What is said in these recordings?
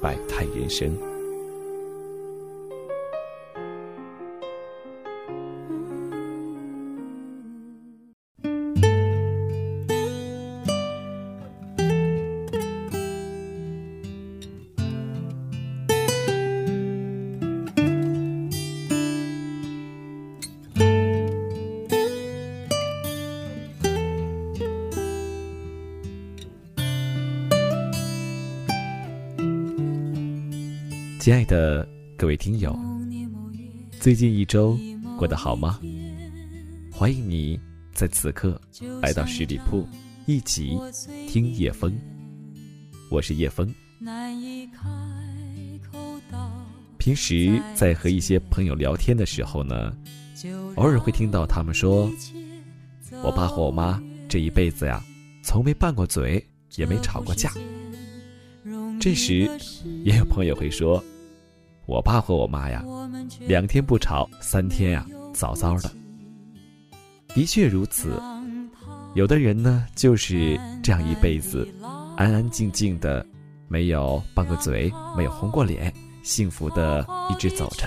百态人生。亲爱的各位听友，最近一周过得好吗？欢迎你在此刻来到十里铺，一起听叶风。我是叶枫。平时在和一些朋友聊天的时候呢，偶尔会听到他们说：“我爸和我妈这一辈子呀，从没拌过嘴，也没吵过架。”这时，也有朋友会说：“我爸和我妈呀，两天不吵，三天呀，早早的。”的确如此，有的人呢，就是这样一辈子，安安静静的，没有拌过嘴，没有红过脸，幸福的一直走着；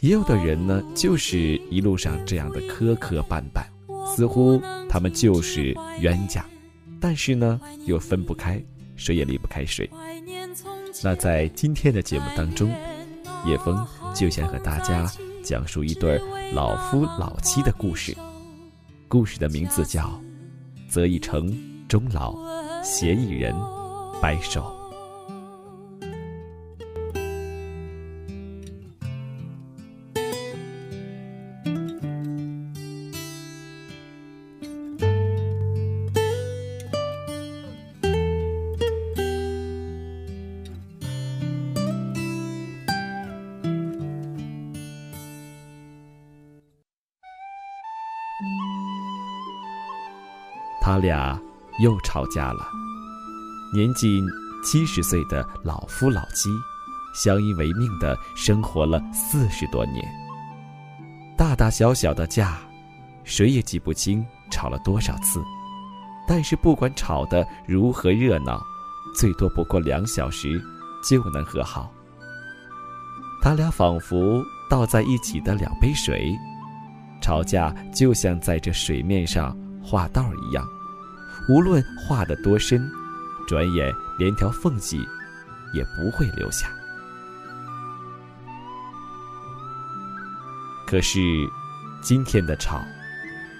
也有的人呢，就是一路上这样的磕磕绊绊，似乎他们就是冤家，但是呢，又分不开。谁也离不开谁。那在今天的节目当中，叶枫就想和大家讲述一对老夫老妻的故事。故事的名字叫《择一城终老，携一人白首》。他俩又吵架了。年近七十岁的老夫老妻，相依为命的生活了四十多年。大大小小的架，谁也记不清吵了多少次。但是不管吵得如何热闹，最多不过两小时就能和好。他俩仿佛倒在一起的两杯水，吵架就像在这水面上画道一样。无论画得多深，转眼连条缝隙也不会留下。可是，今天的吵，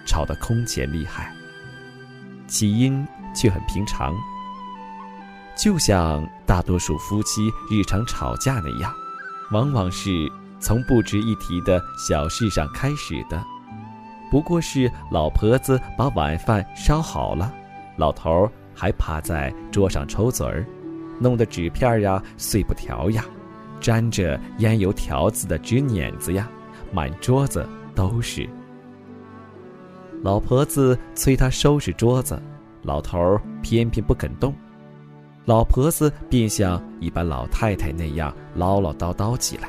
吵得空前厉害。起因却很平常，就像大多数夫妻日常吵架那样，往往是从不值一提的小事上开始的。不过是老婆子把晚饭烧好了。老头儿还趴在桌上抽嘴儿，弄得纸片呀、碎布条呀，沾着烟油条子的纸碾子呀，满桌子都是。老婆子催他收拾桌子，老头儿偏偏不肯动，老婆子便像一般老太太那样唠唠叨叨起来。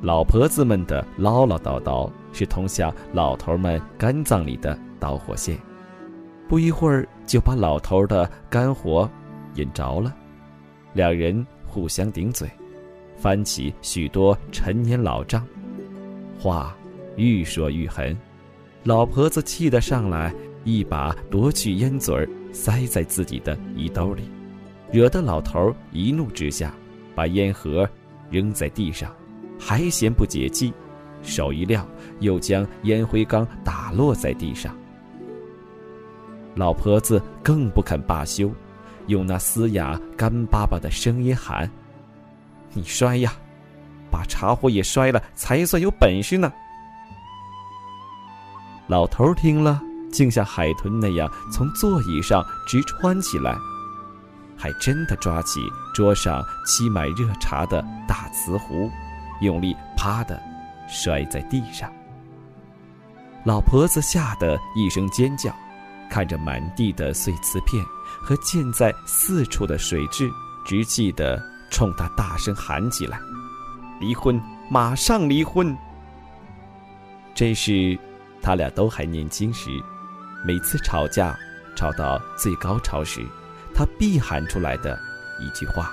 老婆子们的唠唠叨叨是通向老头们肝脏里的导火线。不一会儿就把老头的肝火引着了，两人互相顶嘴，翻起许多陈年老账，话愈说愈狠。老婆子气得上来，一把夺去烟嘴儿，塞在自己的衣兜里，惹得老头一怒之下，把烟盒扔在地上，还嫌不解气，手一撂，又将烟灰缸打落在地上。老婆子更不肯罢休，用那嘶哑干巴巴的声音喊：“你摔呀，把茶壶也摔了，才算有本事呢！”老头听了，竟像海豚那样从座椅上直窜起来，还真的抓起桌上沏满热茶的大瓷壶，用力啪的摔在地上。老婆子吓得一声尖叫，看着满地的碎瓷片和溅在四处的水蛭，直气的冲他大声喊起来：“离婚！马上离婚！”这是他俩都还年轻时，每次吵架吵到最高潮时，他必喊出来的一句话。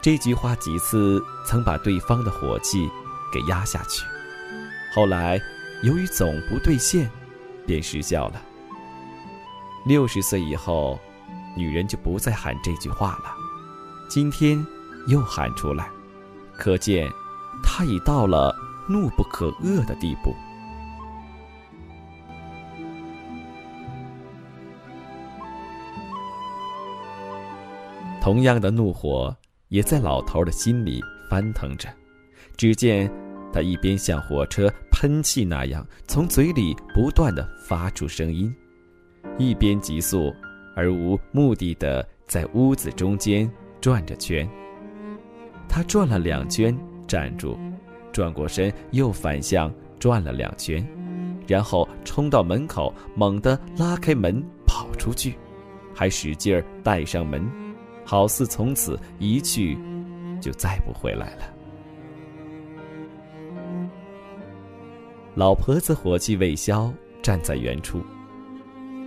这句话几次曾把对方的火气给压下去，后来。由于总不兑现，便失效了。六十岁以后，女人就不再喊这句话了。今天又喊出来，可见她已到了怒不可遏的地步。同样的怒火也在老头的心里翻腾着。只见他一边向火车。喷气那样从嘴里不断的发出声音，一边急速而无目的的在屋子中间转着圈。他转了两圈，站住，转过身又反向转了两圈，然后冲到门口，猛地拉开门跑出去，还使劲儿带上门，好似从此一去就再不回来了。老婆子火气未消，站在原处，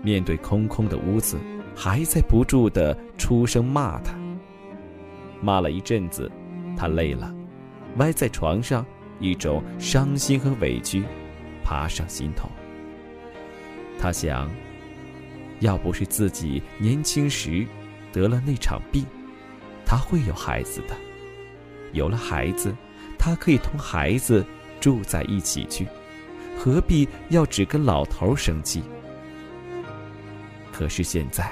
面对空空的屋子，还在不住的出声骂他。骂了一阵子，他累了，歪在床上，一种伤心和委屈爬上心头。他想，要不是自己年轻时得了那场病，他会有孩子的。有了孩子，他可以同孩子住在一起去。何必要只跟老头生气？可是现在，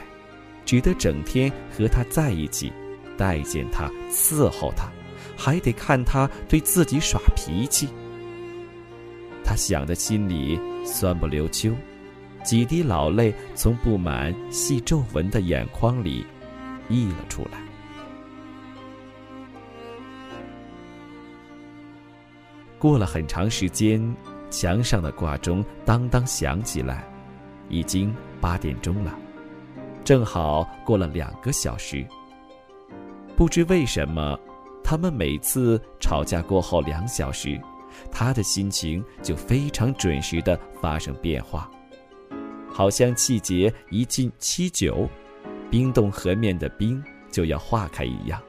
只得整天和他在一起，待见他，伺候他，还得看他对自己耍脾气。他想的心里酸不溜秋，几滴老泪从布满细皱纹的眼眶里溢了出来。过了很长时间。墙上的挂钟当当响起来，已经八点钟了，正好过了两个小时。不知为什么，他们每次吵架过后两小时，他的心情就非常准时的发生变化，好像气节一进七九，冰冻河面的冰就要化开一样。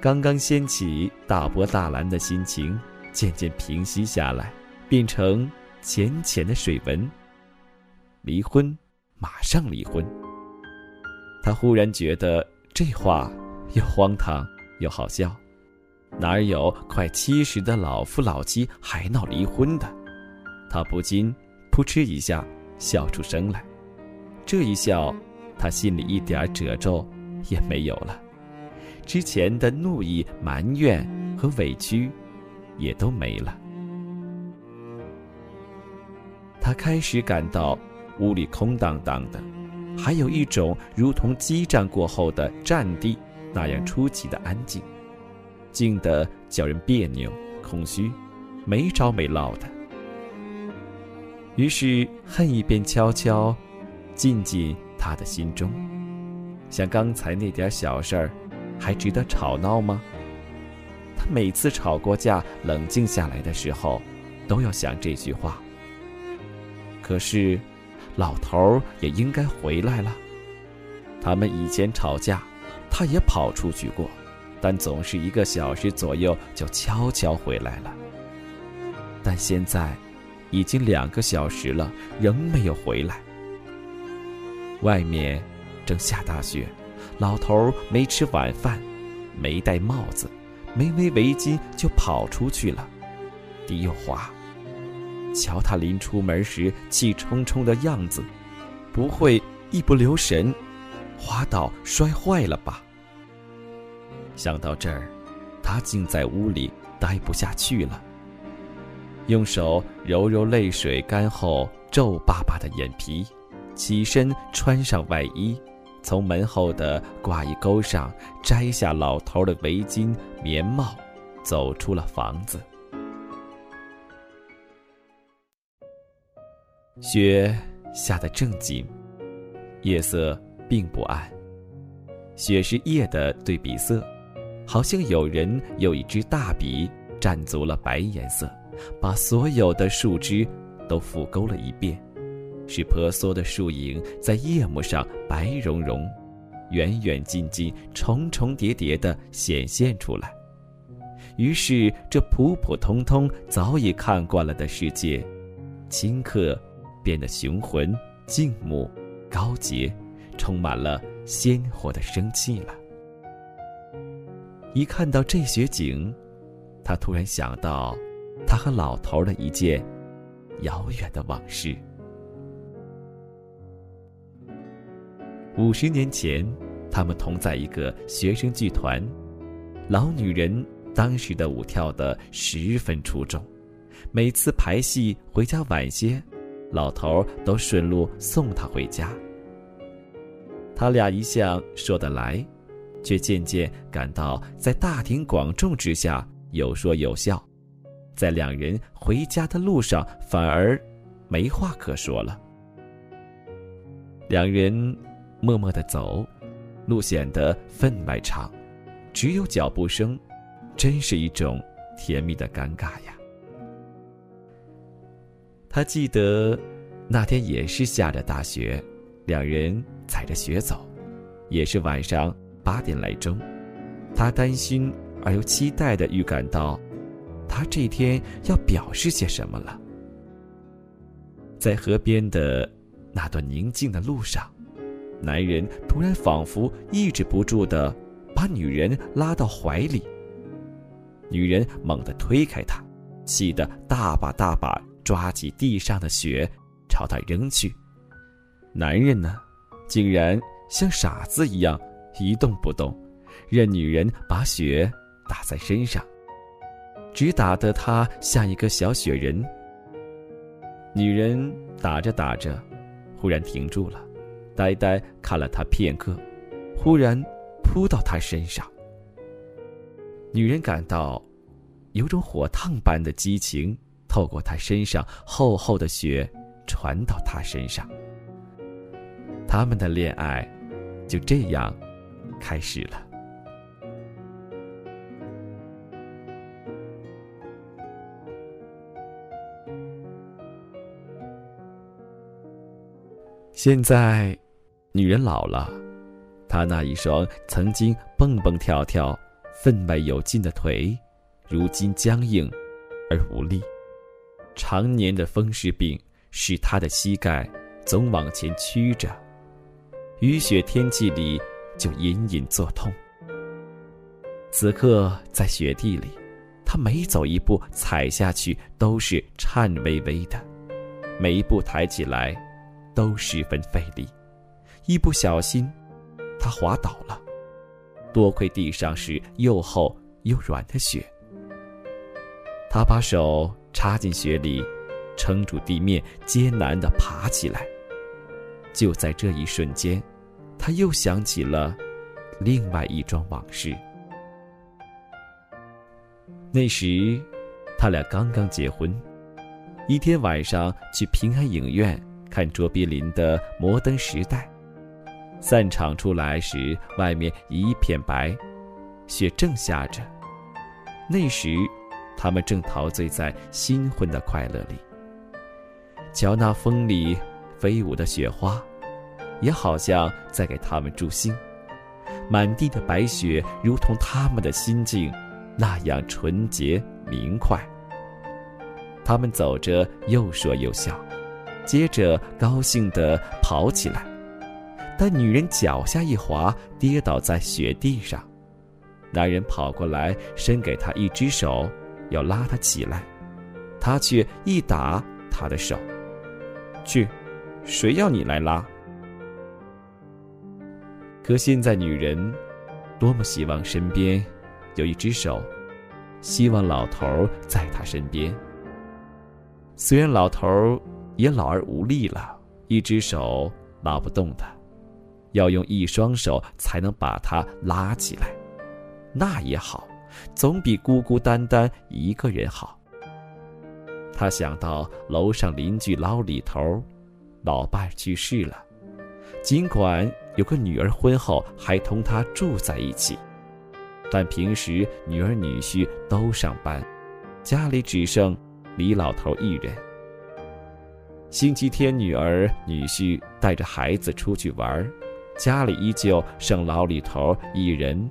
刚刚掀起大波大澜的心情。渐渐平息下来，变成浅浅的水纹。离婚，马上离婚。他忽然觉得这话又荒唐又好笑，哪有快七十的老夫老妻还闹离婚的？他不禁扑哧一下笑出声来。这一笑，他心里一点褶皱也没有了，之前的怒意、埋怨和委屈。也都没了。他开始感到屋里空荡荡的，还有一种如同激战过后的战地那样出奇的安静，静得叫人别扭、空虚，没着没落的。于是恨意便悄悄进进他的心中，像刚才那点小事儿，还值得吵闹吗？每次吵过架、冷静下来的时候，都要想这句话。可是，老头也应该回来了。他们以前吵架，他也跑出去过，但总是一个小时左右就悄悄回来了。但现在，已经两个小时了，仍没有回来。外面正下大雪，老头没吃晚饭，没戴帽子。没围围巾就跑出去了，地又滑。瞧他临出门时气冲冲的样子，不会一不留神滑倒摔坏了吧？想到这儿，他竟在屋里待不下去了。用手揉揉泪水干后皱巴巴的眼皮，起身穿上外衣，从门后的挂衣钩上摘下老头的围巾、棉帽，走出了房子。雪下得正紧，夜色并不暗。雪是夜的对比色，好像有人用一支大笔蘸足了白颜色，把所有的树枝都覆勾了一遍，使婆娑的树影在夜幕上白茸茸、远远近近、重重叠叠地显现出来。于是，这普普通通、早已看惯了的世界，顷刻变得雄浑、静穆、高洁，充满了。鲜活的生气了。一看到这雪景，他突然想到，他和老头的一件遥远的往事。五十年前，他们同在一个学生剧团，老女人当时的舞跳得十分出众，每次排戏回家晚些，老头都顺路送她回家。他俩一向说得来，却渐渐感到在大庭广众之下有说有笑，在两人回家的路上反而没话可说了。两人默默的走，路显得分外长，只有脚步声，真是一种甜蜜的尴尬呀。他记得那天也是下着大雪。两人踩着雪走，也是晚上八点来钟。他担心而又期待的预感到，他这天要表示些什么了。在河边的那段宁静的路上，男人突然仿佛抑制不住的把女人拉到怀里。女人猛地推开他，气得大把大把抓起地上的雪，朝他扔去。男人呢，竟然像傻子一样一动不动，任女人把雪打在身上，只打得他像一个小雪人。女人打着打着，忽然停住了，呆呆看了他片刻，忽然扑到他身上。女人感到有种火烫般的激情透过他身上厚厚的雪传到他身上。他们的恋爱就这样开始了。现在，女人老了，她那一双曾经蹦蹦跳跳、分外有劲的腿，如今僵硬而无力。常年的风湿病使她的膝盖总往前屈着。雨雪天气里，就隐隐作痛。此刻在雪地里，他每走一步，踩下去都是颤巍巍的；每一步抬起来，都十分费力。一不小心，他滑倒了。多亏地上是又厚又软的雪，他把手插进雪里，撑住地面，艰难地爬起来。就在这一瞬间，他又想起了另外一桩往事。那时，他俩刚刚结婚。一天晚上去平安影院看卓别林的《摩登时代》，散场出来时，外面一片白，雪正下着。那时，他们正陶醉在新婚的快乐里。瞧那风里。飞舞的雪花，也好像在给他们助兴。满地的白雪，如同他们的心境，那样纯洁明快。他们走着，又说又笑，接着高兴地跑起来。但女人脚下一滑，跌倒在雪地上。男人跑过来，伸给她一只手，要拉她起来，她却一打他的手，去。谁要你来拉？可现在女人多么希望身边有一只手，希望老头在她身边。虽然老头也老而无力了，一只手拉不动他，要用一双手才能把他拉起来，那也好，总比孤孤单单一个人好。他想到楼上邻居老李头，老伴去世了，尽管有个女儿，婚后还同他住在一起，但平时女儿女婿都上班，家里只剩李老头一人。星期天，女儿女婿带着孩子出去玩，家里依旧剩老李头一人。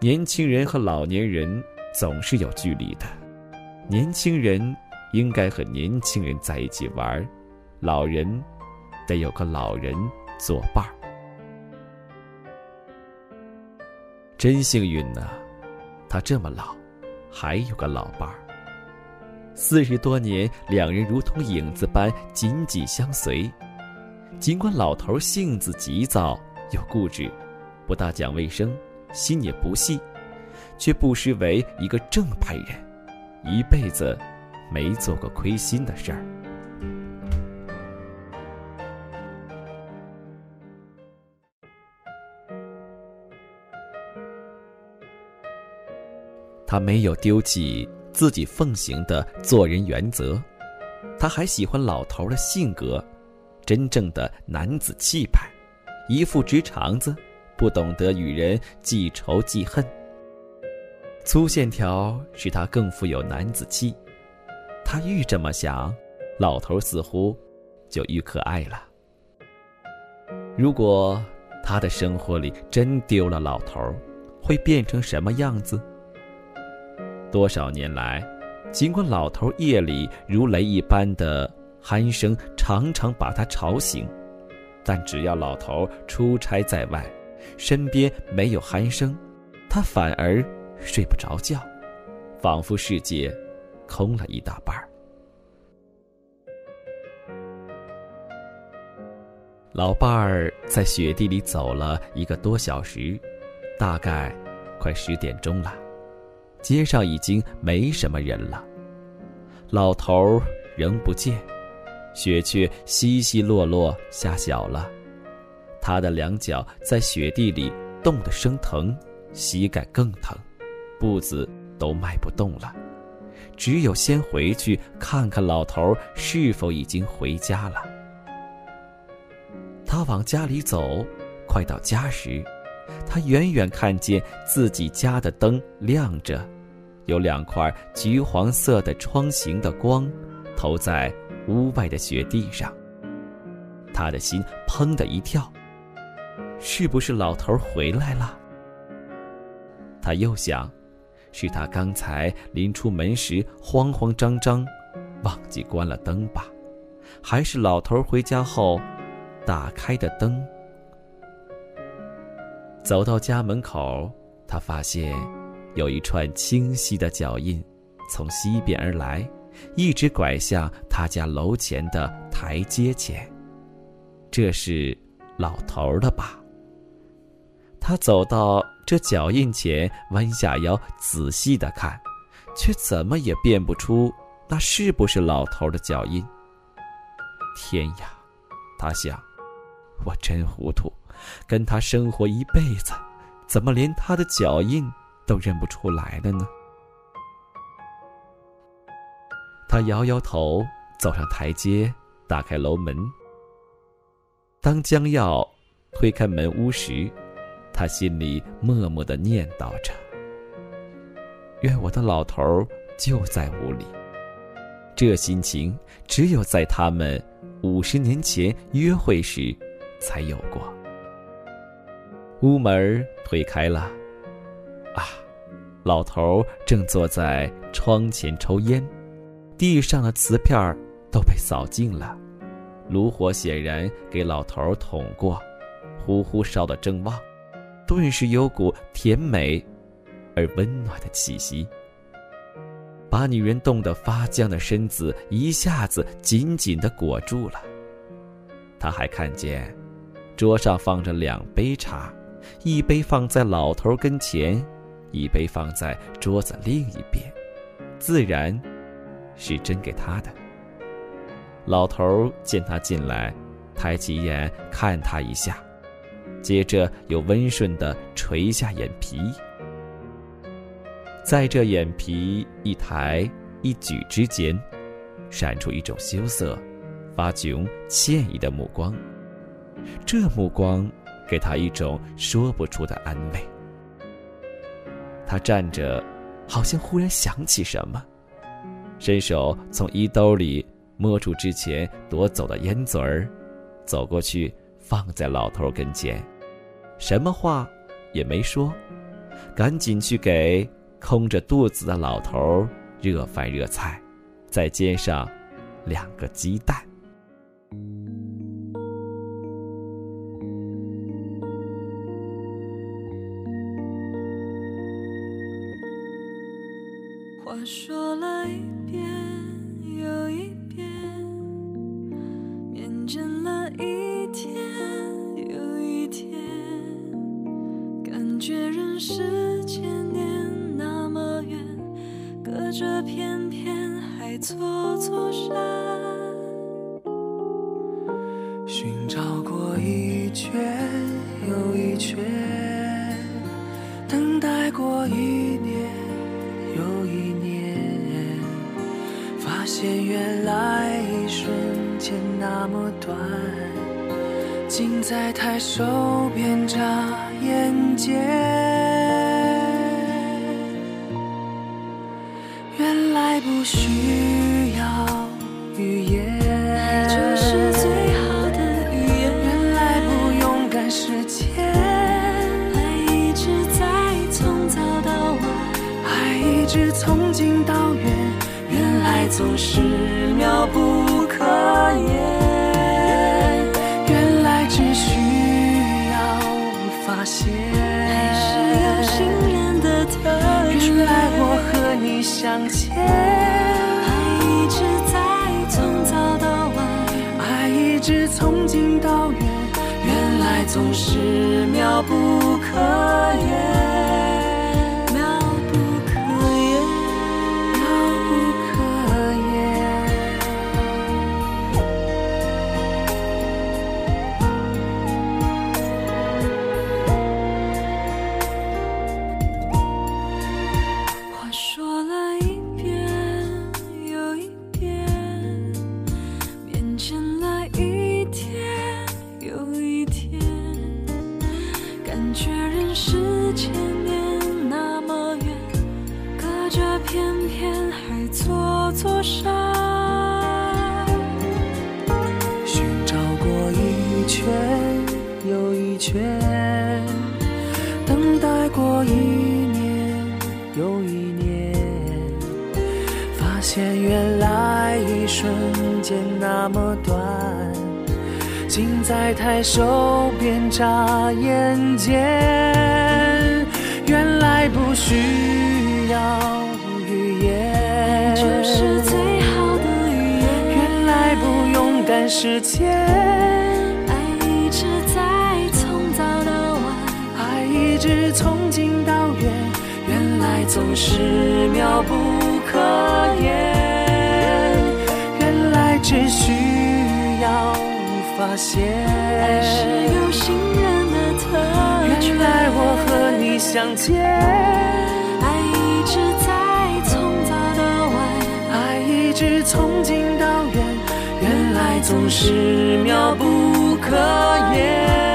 年轻人和老年人总是有距离的，年轻人应该和年轻人在一起玩，老人得有个老人作伴儿。真幸运呢，他这么老，还有个老伴儿。四十多年，两人如同影子般紧紧相随。尽管老头性子急躁又固执，不大讲卫生，心也不细，却不失为一个正派人，一辈子没做过亏心的事儿。他没有丢弃。自己奉行的做人原则，他还喜欢老头的性格，真正的男子气派，一副直肠子，不懂得与人记仇记恨。粗线条使他更富有男子气，他愈这么想，老头似乎就愈可爱了。如果他的生活里真丢了老头，会变成什么样子？多少年来，尽管老头夜里如雷一般的鼾声常常把他吵醒，但只要老头出差在外，身边没有鼾声，他反而睡不着觉，仿佛世界空了一大半儿。老伴儿在雪地里走了一个多小时，大概快十点钟了。街上已经没什么人了，老头仍不见，雪却稀稀落落下小了，他的两脚在雪地里冻得生疼，膝盖更疼，步子都迈不动了，只有先回去看看老头是否已经回家了。他往家里走，快到家时。他远远看见自己家的灯亮着，有两块橘黄色的窗形的光，投在屋外的雪地上。他的心砰的一跳，是不是老头回来了？他又想，是他刚才临出门时慌慌张张，忘记关了灯吧？还是老头回家后打开的灯？走到家门口，他发现有一串清晰的脚印从西边而来，一直拐向他家楼前的台阶前。这是老头的吧？他走到这脚印前，弯下腰仔细的看，却怎么也辨不出那是不是老头的脚印。天呀，他想，我真糊涂。跟他生活一辈子，怎么连他的脚印都认不出来了呢？他摇摇头，走上台阶，打开楼门。当将要推开门屋时，他心里默默的念叨着：“愿我的老头就在屋里。”这心情只有在他们五十年前约会时才有过。屋门推开了，啊，老头正坐在窗前抽烟，地上的瓷片儿都被扫净了，炉火显然给老头捅过，呼呼烧得正旺，顿时有股甜美而温暖的气息，把女人冻得发僵的身子一下子紧紧地裹住了。他还看见，桌上放着两杯茶。一杯放在老头跟前，一杯放在桌子另一边，自然是真给他的。老头见他进来，抬起眼看他一下，接着又温顺地垂下眼皮，在这眼皮一抬一举之间，闪出一种羞涩、发窘、歉意的目光。这目光给他一种说不出的安慰。他站着，好像忽然想起什么，伸手从衣兜里摸出之前夺走的烟嘴儿，走过去放在老头跟前，什么话也没说，赶紧去给空着肚子的老头热饭热菜，再煎上两个鸡蛋。是千年那么远，隔着片片海错错山，寻找过一圈又一圈，等待过一年又一年，发现原来一瞬间那么短，近在抬手一直从近到远，原来总是妙不可言。原来只需要发现，爱是有信任的特权。原来我和你相见，爱一直在从早到晚。爱一直从近到远，原来总是妙不可言。时间，爱一直在从早到晚。爱一直从近到远，原来总是妙不可言。原来只需要发现，爱是有心人的特权。原来我和你相见，爱一直在从早到晚。爱一直从近到远，原来总是妙不可言。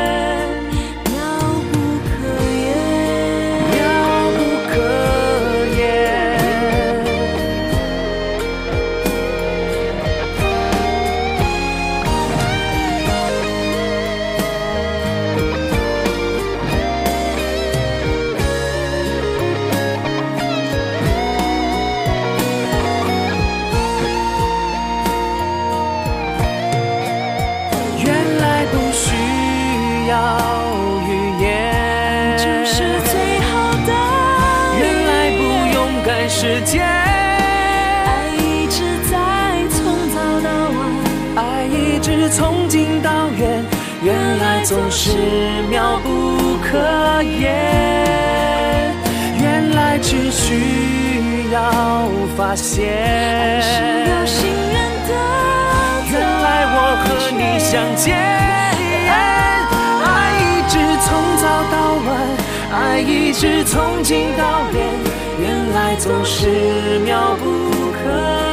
是妙不可言。原来只需要发现，是有信任的。原来我和你相见，爱一直从早到晚，爱一直从近到远，原来总是妙不可言，